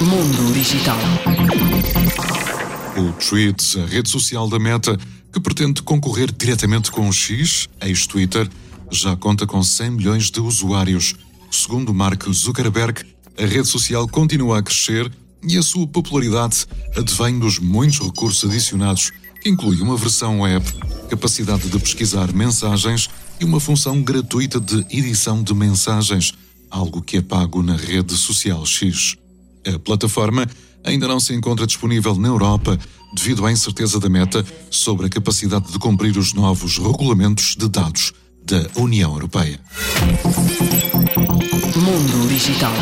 Mundo Digital. O Threads, a rede social da Meta, que pretende concorrer diretamente com o X, ex-Twitter, já conta com 100 milhões de usuários. Segundo Mark Zuckerberg, a rede social continua a crescer e a sua popularidade advém dos muitos recursos adicionados, que inclui uma versão web, capacidade de pesquisar mensagens e uma função gratuita de edição de mensagens, algo que é pago na rede social X. A plataforma ainda não se encontra disponível na Europa devido à incerteza da Meta sobre a capacidade de cumprir os novos regulamentos de dados da União Europeia. Mundo Digital.